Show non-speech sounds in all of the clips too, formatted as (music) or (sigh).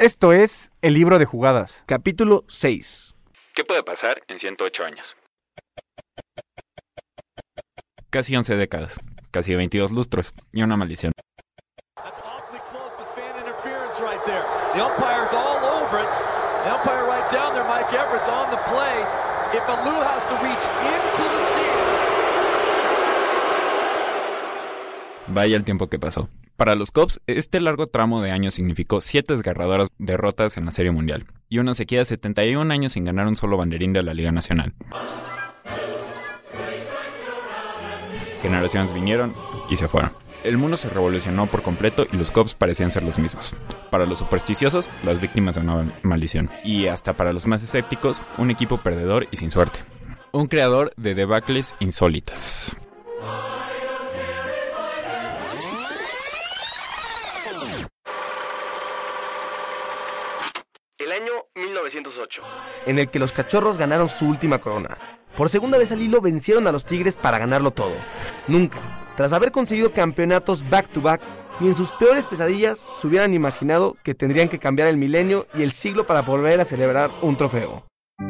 Esto es El libro de jugadas, capítulo 6. ¿Qué puede pasar en 108 años? Casi 11 décadas, casi 22 lustros y una maldición. Vaya el tiempo que pasó. Para los Cubs, este largo tramo de años significó siete desgarradoras derrotas en la Serie Mundial y una sequía de 71 años sin ganar un solo banderín de la Liga Nacional. Generaciones vinieron y se fueron. El mundo se revolucionó por completo y los Cubs parecían ser los mismos. Para los supersticiosos, las víctimas de una maldición. Y hasta para los más escépticos, un equipo perdedor y sin suerte. Un creador de debacles insólitas. Año 1908. en el que los cachorros ganaron su última corona. Por segunda vez al hilo vencieron a los Tigres para ganarlo todo. Nunca, tras haber conseguido campeonatos back-to-back, ni en sus peores pesadillas se hubieran imaginado que tendrían que cambiar el milenio y el siglo para volver a celebrar un trofeo.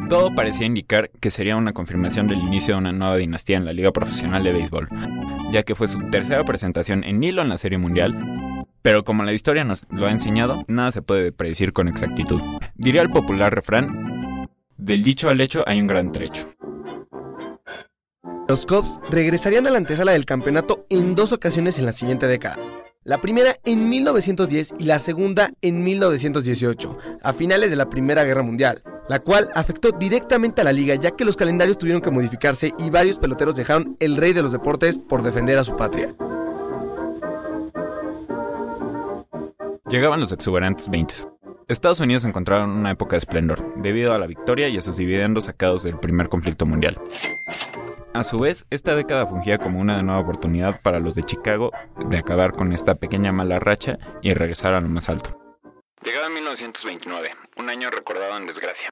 Todo parecía indicar que sería una confirmación del inicio de una nueva dinastía en la Liga Profesional de Béisbol, ya que fue su tercera presentación en hilo en la Serie Mundial, pero como la historia nos lo ha enseñado, nada se puede predecir con exactitud. Diría el popular refrán, del dicho al hecho hay un gran trecho. Los Cubs regresarían a la antesala del campeonato en dos ocasiones en la siguiente década. La primera en 1910 y la segunda en 1918, a finales de la Primera Guerra Mundial, la cual afectó directamente a la liga ya que los calendarios tuvieron que modificarse y varios peloteros dejaron el rey de los deportes por defender a su patria. Llegaban los exuberantes 20. Estados Unidos se encontraba en una época de esplendor, debido a la victoria y a sus dividendos sacados del primer conflicto mundial. A su vez, esta década fungía como una nueva oportunidad para los de Chicago de acabar con esta pequeña mala racha y regresar a lo más alto. Llegaba 1929, un año recordado en desgracia.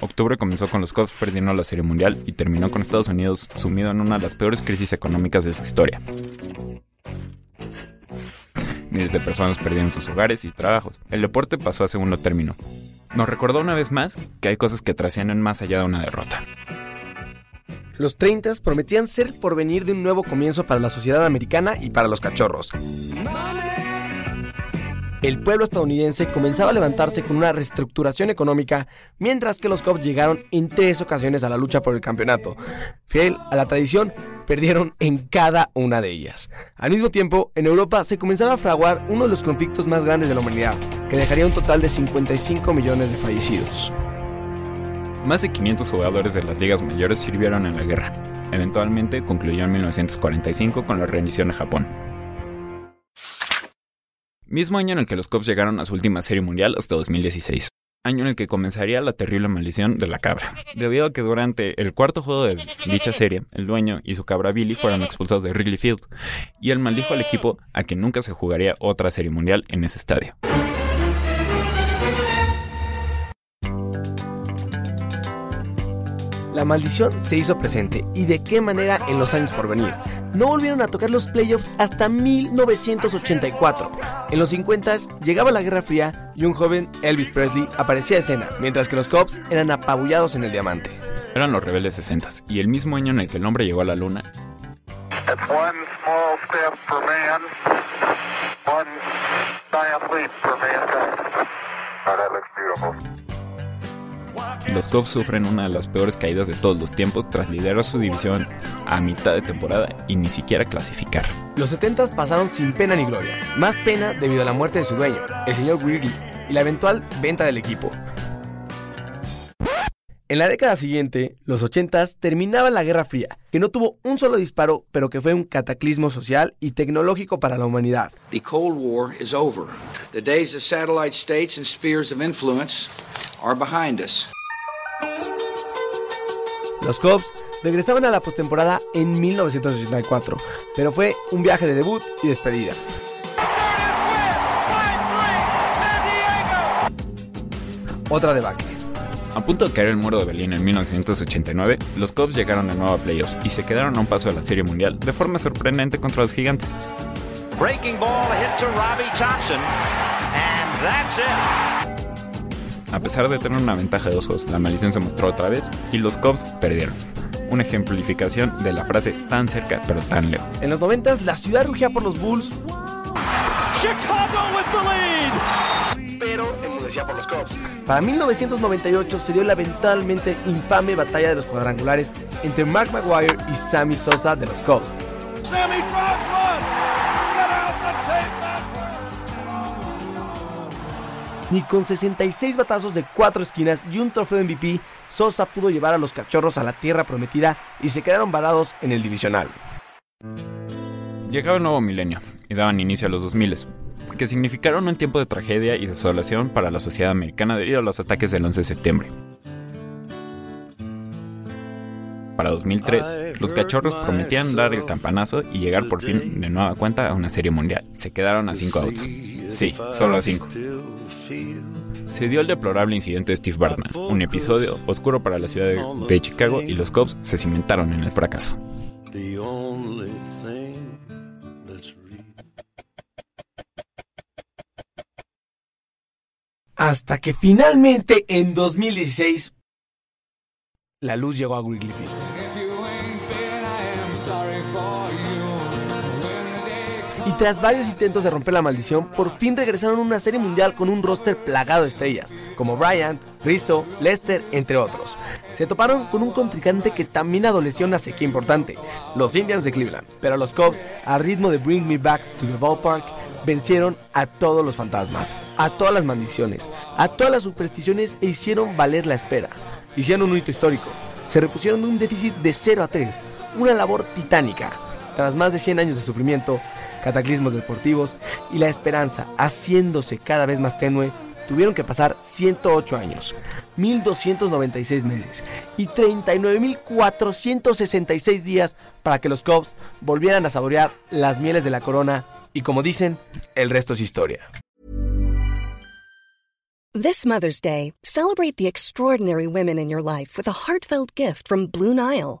Octubre comenzó con los Cubs perdiendo la Serie Mundial y terminó con Estados Unidos sumido en una de las peores crisis económicas de su historia. Miles de personas perdieron sus hogares y trabajos. El deporte pasó a segundo término. Nos recordó una vez más que hay cosas que trascienden más allá de una derrota. Los 30 prometían ser el porvenir de un nuevo comienzo para la sociedad americana y para los cachorros. El pueblo estadounidense comenzaba a levantarse con una reestructuración económica, mientras que los Cubs llegaron en tres ocasiones a la lucha por el campeonato. Fiel a la tradición, perdieron en cada una de ellas. Al mismo tiempo, en Europa se comenzaba a fraguar uno de los conflictos más grandes de la humanidad, que dejaría un total de 55 millones de fallecidos. Más de 500 jugadores de las ligas mayores sirvieron en la guerra. Eventualmente concluyó en 1945 con la rendición de Japón. Mismo año en el que los Cubs llegaron a su última serie mundial hasta 2016. Año en el que comenzaría la terrible maldición de la cabra. Debido a que durante el cuarto juego de dicha serie, el dueño y su cabra Billy fueron expulsados de Wrigley Field, y él maldijo al equipo a que nunca se jugaría otra serie mundial en ese estadio. La maldición se hizo presente y de qué manera en los años por venir. No volvieron a tocar los playoffs hasta 1984. En los 50 llegaba la Guerra Fría y un joven Elvis Presley aparecía a escena, mientras que los Cubs eran apabullados en el diamante. Eran los rebeldes 60 y el mismo año en el que el hombre llegó a la luna, man, los Cubs sufren una de las peores caídas de todos los tiempos tras liderar su división a mitad de temporada y ni siquiera clasificar. Los 70 pasaron sin pena ni gloria, más pena debido a la muerte de su dueño, el señor Wrigley, y la eventual venta del equipo. En la década siguiente, los 80s, terminaba la Guerra Fría, que no tuvo un solo disparo, pero que fue un cataclismo social y tecnológico para la humanidad. The Cold War is over. The days of satellite states and spheres of influence are behind us. Los Cubs regresaban a la postemporada en 1984, pero fue un viaje de debut y despedida. Otra debacle. A punto de caer el muro de Berlín en 1989, los Cubs llegaron de nuevo a playoffs y se quedaron a un paso de la Serie Mundial de forma sorprendente contra los Gigantes. Breaking ball hit to Robbie Thompson, and that's it. A pesar de tener una ventaja de dos juegos, la maldición se mostró otra vez y los Cubs perdieron. Una ejemplificación de la frase tan cerca pero tan lejos. En los 90 la ciudad rugía por los Bulls, Chicago with the lead. Pero enmudecía por los Cubs. Para 1998 se dio la eventualmente infame batalla de los cuadrangulares entre Mark Maguire y Sammy Sosa de los Cubs. Sammy drives one. Ni con 66 batazos de cuatro esquinas y un trofeo MVP, Sosa pudo llevar a los cachorros a la tierra prometida y se quedaron varados en el divisional. Llegaba el nuevo milenio y daban inicio a los 2000, que significaron un tiempo de tragedia y desolación para la sociedad americana debido a los ataques del 11 de septiembre. Para 2003, los cachorros prometían dar el campanazo y llegar por fin de nueva cuenta a una serie mundial. Se quedaron a 5 outs. Sí, solo a 5. Se dio el deplorable incidente de Steve Bartman, un episodio oscuro para la ciudad de, de Chicago y los Cubs se cimentaron en el fracaso. Hasta que finalmente en 2016 la luz llegó a Wrigley Field. Tras varios intentos de romper la maldición, por fin regresaron a una serie mundial con un roster plagado de estrellas, como Bryant, Rizzo, Lester, entre otros. Se toparon con un contrincante que también adoleció una sequía importante, los Indians de Cleveland. Pero los Cubs, a ritmo de Bring Me Back to the Ballpark, vencieron a todos los fantasmas, a todas las maldiciones, a todas las supersticiones e hicieron valer la espera. Hicieron un hito histórico. Se repusieron de un déficit de 0 a 3, una labor titánica. Tras más de 100 años de sufrimiento, cataclismos deportivos y la esperanza haciéndose cada vez más tenue, tuvieron que pasar 108 años, 1296 meses y 39.466 días para que los Cubs volvieran a saborear las mieles de la corona y como dicen, el resto es historia. This Mother's Day, celebrate the extraordinary women in your life with a heartfelt gift from Blue Nile.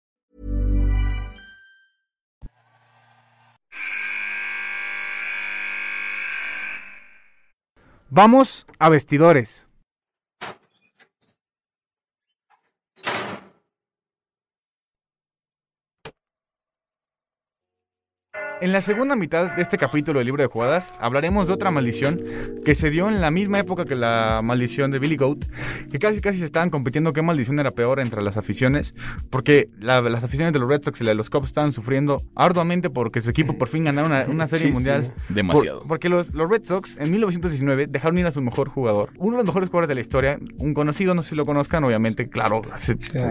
Vamos a vestidores. En la segunda mitad de este capítulo del libro de jugadas hablaremos de otra maldición que se dio en la misma época que la maldición de Billy Goat, que casi casi se estaban compitiendo qué maldición era peor entre las aficiones, porque la- las aficiones de los Red Sox y la de los Cubs estaban sufriendo arduamente porque su equipo por fin ganara una, (laughs) una serie Sí, mundial. sí. Demasiado. Por- porque los, los Red Sox en 1919 dejaron ir a su mejor jugador, uno de los mejores jugadores de la historia, un conocido, no sé si lo conozcan, obviamente, claro,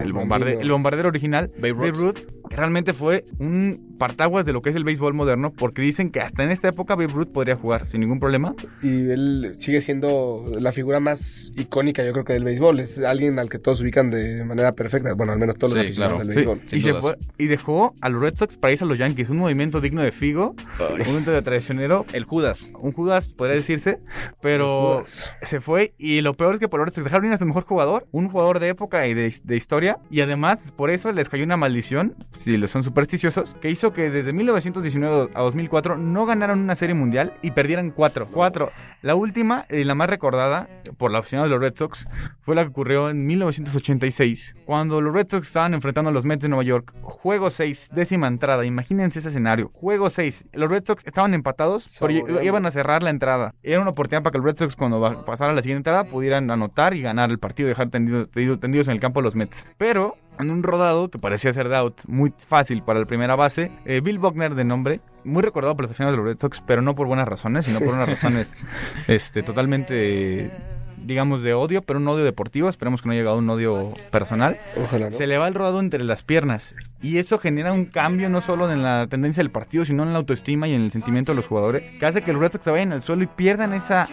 el, bombarde- el bombardero original, Babe Ruth, realmente fue un partaguas de lo que es el béisbol moderno, porque dicen que hasta en esta época Babe Ruth podría jugar sin ningún problema. Y él sigue siendo la figura más icónica, yo creo que del béisbol. Es alguien al que todos ubican de manera perfecta. Bueno, al menos todos los aficionados del Sí, béisbol. y, se fue- y dejó a los Red Sox para irse a los Yankees, un movimiento digno de Figo, un movimiento de traicionero. El Judas. Un Judas, podría decirse, pero se fue y lo peor es que por Red Sox dejaron ir a su mejor jugador, un jugador de época y de, de historia, y además por eso les cayó una maldición, si les son supersticiosos, que hizo que desde 1919 a 2004 no ganaron una serie mundial y perdieran cuatro. Cuatro. La última y la más recordada por la oficina de los Red Sox fue la que ocurrió en 1986, cuando los Red Sox estaban enfrentando a los Mets de Nueva York. Juego 6, décima entrada. Imagínense ese escenario. Juego 6. Los Red Sox estaban empatados, pero iban a cerrar la entrada. Era una oportunidad para que los Red Sox, cuando pasara la siguiente entrada, pudieran anotar y ganar el partido y dejar tendido- tendido- tendidos en el campo a los Mets. Pero en un rodado que parecía ser de out, muy fácil para la primera base, eh, Bill Buckner de nombre, muy recordado por los aficionados de los Red Sox, pero no por buenas razones, sino por unas razones (laughs) este, totalmente, digamos, de odio, pero un odio deportivo. Esperemos que no haya llegado a un odio personal. Ojalá, ¿no? Se le va el rodado entre las piernas. Y eso genera un cambio no solo en la tendencia del partido, sino en la autoestima y en el sentimiento de los jugadores, que hace que los Red Sox se vayan al suelo y pierdan esa,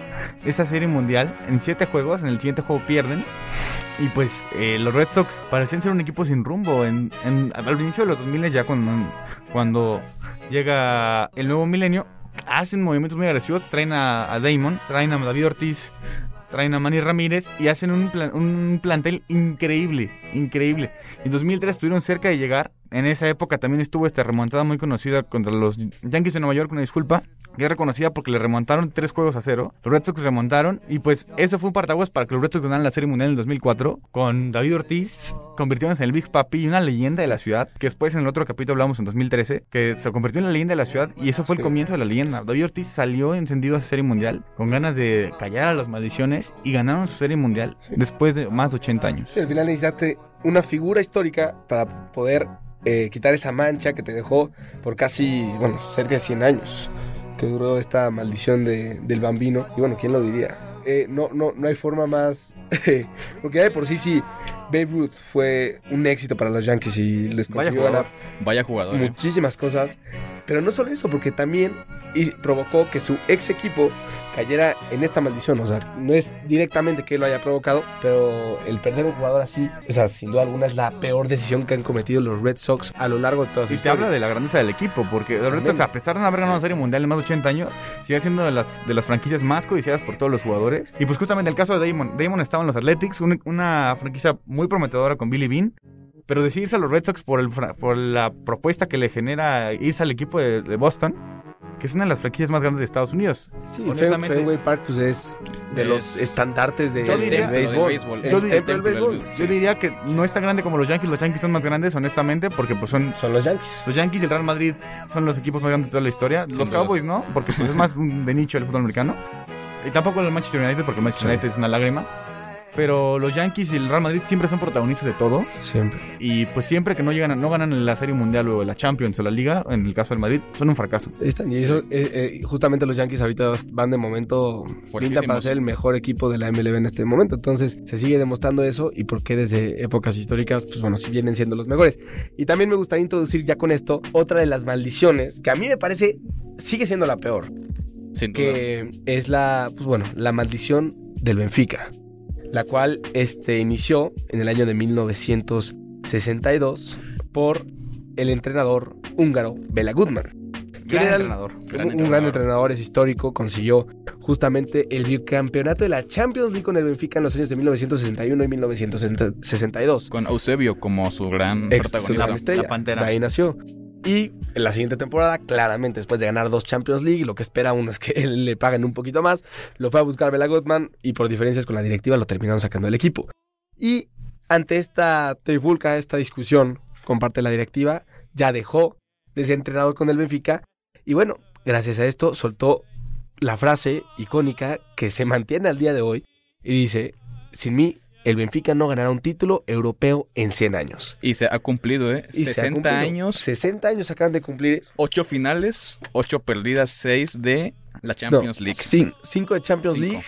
esa serie mundial. En siete juegos, en el siguiente juego pierden. Y pues eh, los Red Sox parecían ser un equipo sin rumbo. En, en- al inicio de los 2000 ya cuando, cuando llega el nuevo milenio, hacen movimientos muy agresivos, traen a, a Damon, traen a David Ortiz, traen a Manny Ramírez y hacen un, plan- un plantel increíble, increíble. En 2003 estuvieron cerca de llegar. En esa época también estuvo esta remontada muy conocida contra los Yankees de Nueva York, una disculpa, que es reconocida porque le remontaron tres juegos a cero. Los Red Sox remontaron y pues eso fue un partaguas para que los Red Sox ganaran la Serie Mundial en el 2004 con David Ortiz convirtiéndose en el Big Papi y una leyenda de la ciudad, que después en el otro capítulo hablamos en 2013, que se convirtió en la leyenda de la ciudad y eso fue el comienzo de la leyenda. David Ortiz salió encendido a esa Serie Mundial con ganas de callar a las maldiciones y ganaron su Serie Mundial después de más de 80 años. Al final necesitaste una figura histórica para poder eh, quitar esa mancha que te dejó por casi, bueno, cerca de 100 años que duró esta maldición de- del bambino. Y bueno, ¿quién lo diría? Eh, no, no, no hay forma más... (laughs) porque ya de por sí, sí, Babe Ruth fue un éxito para los Yankees y les Vaya consiguió jugador. ganar Vaya jugador. eh. muchísimas cosas. Pero no solo eso, porque también y provocó que su ex equipo cayera en esta maldición. O sea, no es directamente que él lo haya provocado, pero el perder un jugador así, o sea, sin duda alguna es la peor decisión que han cometido los Red Sox a lo largo de toda su Y te historia. habla de la grandeza del equipo, porque los Red Sox, a pesar de no haber ganado una serie mundial en más de 80 años, sigue siendo de las, de las franquicias más codiciadas por todos los jugadores. Y pues justamente el caso de Damon. Damon estaba en los Athletics, un- una franquicia muy prometedora con Billy Bean. Pero decidirse a los Red Sox por, el, por la propuesta que le genera irse al equipo de, de Boston, que es una de las franquicias más grandes de Estados Unidos. Sí, Honestamente, Fenway Park pues es de los estandartes de, Yo del diría- béisbol. Yo, El diría, templo del béisbol. yo diría que no es tan grande como los Yankees. Los Yankees son más grandes, honestamente, porque pues son... Son los Yankees. Los Yankees y el Real Madrid son los equipos más grandes de toda la historia. Los. Cowboys no, porque pues, es más de nicho el fútbol americano. Y tampoco el Manchester United, porque el Manchester United es una lágrima. Pero los Yankees y el Real Madrid siempre son protagonistas de todo. Siempre. Y pues siempre que no llegan no ganan la Serie Mundial o la Champions o la Liga, en el caso del Madrid, son un fracaso. Están. Y eso, eh, eh, justamente los Yankees ahorita van de momento pinta para ser el mejor equipo de la MLB en este momento. Entonces se sigue demostrando eso y por qué desde épocas históricas, pues bueno, sí vienen siendo los mejores. Y también me gustaría introducir ya con esto otra de las maldiciones que a mí me parece sigue siendo la peor. Sin dudas. que es la, pues bueno, la maldición del Benfica, la cual este, inició en el año de 1962 por el entrenador húngaro Bela Goodman. Gran Era un, Gran un gran entrenador, es histórico, consiguió justamente el bicampeonato de la Champions League con el Benfica en los años de 1961 y 1962. Con Eusebio como su gran Ex- su protagonista. gran estrella. De ahí nació. Y en la siguiente temporada, claramente después de ganar dos Champions League, lo que espera uno es que (laughs) le paguen un poquito más. Lo fue a buscar Bela Goodman y por diferencias con la directiva lo terminaron sacando del equipo. Y ante esta trifulca, esta discusión con parte de la directiva, ya dejó de ser entrenador con el Benfica Y bueno, gracias a esto soltó la frase icónica que se mantiene al día de hoy y dice, sin mí, el Benfica no ganará un título europeo en 100 años. Y se ha cumplido, ¿eh? Y se ha 60 cumplido. años. 60 años acaban de cumplir. 8 finales, 8 perdidas, 6 de la Champions No, League. cin- cinco de Champions Cinco. League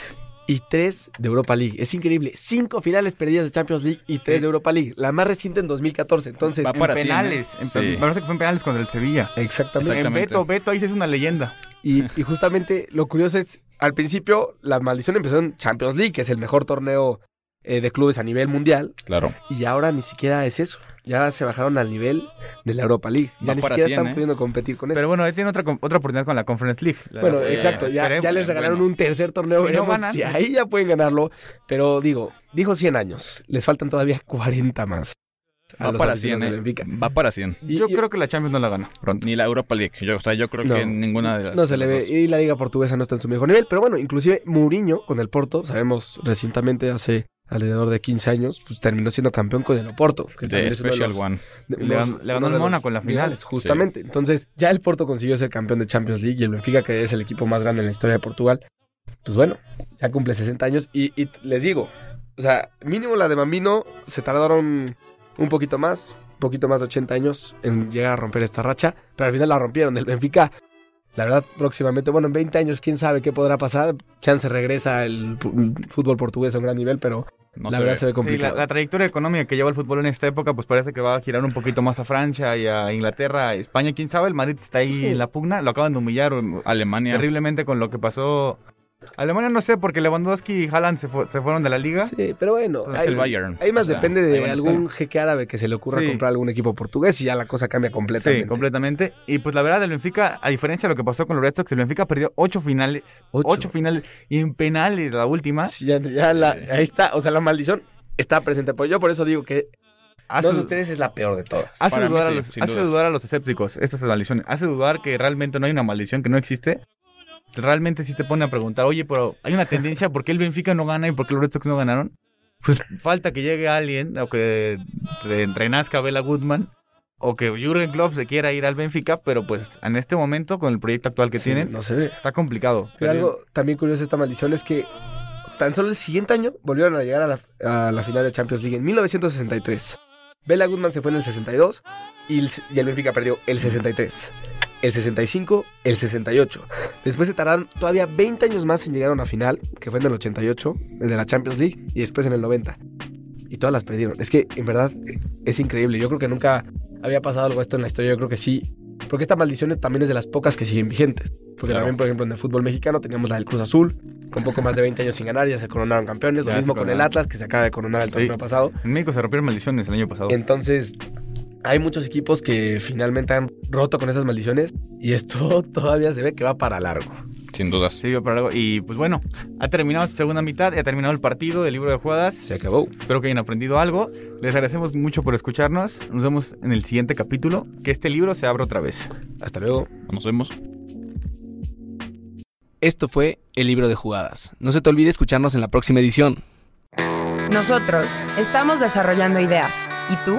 y tres de Europa League. Es increíble. Cinco finales perdidas de Champions League y tres de Europa League. La más reciente en 2014. Entonces, en penales. en pe- Sí. Me parece que fue en penales contra el Sevilla. Exactamente. En Beto, Beto ahí se es una leyenda. Y, y justamente lo curioso es, al principio la maldición empezó en Champions League, que es el mejor torneo eh, de clubes a nivel mundial. Claro. Y ahora ni siquiera es eso. Ya se bajaron al nivel de la Europa League. Ya Va ni siquiera 100, están ¿eh? pudiendo competir con eso. Pero bueno, ahí tiene otra, otra oportunidad con la Conference League. La- Bueno, eh, exacto, ya, ya les regalaron Bueno. un tercer torneo. Si no veremos ganan. si ahí ya pueden ganarlo. Pero digo, dijo 100 años. Les faltan todavía 40 más. a Va para aficionados 100, del ¿eh? Va para 100. Yo creo que la Champions no la gana pronto. Ni la Europa League. Yo, o sea, yo creo No. que ninguna de las No se le ve. Y la liga portuguesa no está en su mejor nivel. Pero bueno, inclusive Mourinho con el Porto, sabemos recientemente, hace alrededor de 15 años, pues terminó siendo campeón con el Oporto. que De Special los- One. de- Le ganó- le los Mónaco en la final. finales, Justamente. Entonces, ya el Porto consiguió ser campeón de Champions League y el Benfica, que es el equipo más grande en la historia de Portugal, pues bueno, ya cumple 60 años. Y, y les digo, o sea, mínimo la de Bambino se tardaron un poquito más, un poquito más de 80 años en llegar a romper esta racha, pero al final la rompieron. El Benfica, la verdad, próximamente, bueno, en 20 años, quién sabe qué podrá pasar. Chance regresa el fútbol portugués a un gran nivel, pero No la se verdad ve. se ve Sí, complicado. la, la trayectoria económica que lleva el fútbol en esta época, pues parece que va a girar un poquito más a Francia y a Inglaterra, a España. ¿Quién sabe? El Madrid está ahí Sí. en la pugna. Lo acaban de humillar um, Alemania. terriblemente con lo que pasó. Alemania no sé, porque Lewandowski y Haaland se, fu- se fueron de la liga. Sí, pero bueno, Entonces, ahí, el Bayern. ahí más O sea, depende de algún estar. jeque árabe que se le ocurra Sí. comprar algún equipo portugués y ya la cosa cambia completamente. Sí, completamente. Y pues la verdad, el Benfica, a diferencia de lo que pasó con los Red Sox, el Benfica perdió ocho finales. Ocho, finales. Y en penales, la última. Sí, ya, ya la- ahí está, o sea, la maldición está presente. Pues yo por eso digo que Hace- no ustedes es la peor de todas. Hace, mí dudar, a los, sin hace dudas. dudar a los escépticos estas maldiciones. Hace dudar que realmente no hay una maldición, que no existe. Realmente sí te pone a preguntar, oye, pero hay una tendencia, ¿por qué el Benfica no gana y por qué los Red Sox no ganaron? Pues falta que llegue alguien o que re- renazca Bela Goodman o que Jürgen Klopp se quiera ir al Benfica, pero pues en este momento, con el proyecto actual que Sí, tienen, no se ve. está complicado. Pero algo también curioso de esta maldición es que tan solo el siguiente año volvieron a llegar a la, a la final de Champions League en 1963. Bela Goodman se fue en el 62 y el, y el Benfica perdió el 63. El 65, el 68. Después se tardaron todavía 20 años más en llegar a una final, que fue en el 88, el de la Champions League, y después en el 90. Y todas las perdieron. Es que, en verdad, es increíble. Yo creo que nunca había pasado algo esto en la historia. Yo creo que sí. Porque esta maldición también es de las pocas que siguen vigentes. Porque Claro. también, por ejemplo, en el fútbol mexicano teníamos la del Cruz Azul, con poco más de 20 años sin ganar, ya se coronaron campeones. Lo Ya mismo con el. Atlas, que se acaba de coronar el Sí. torneo pasado. En México se rompieron maldiciones el año pasado. Entonces, hay muchos equipos que finalmente han roto con esas maldiciones y esto (laughs) todavía se ve que va para largo. Sin dudas. Sí, yo para algo. Y pues bueno, ha terminado esta segunda mitad, ha terminado el partido del libro de jugadas. Se acabó. Espero que hayan aprendido algo. Les agradecemos mucho por escucharnos. Nos vemos en el siguiente capítulo. Que este libro se abra otra vez. Hasta luego. Nos vemos. Esto fue el libro de jugadas. No se te olvide escucharnos en la próxima edición. Nosotros estamos desarrollando ideas. ¿Y tú?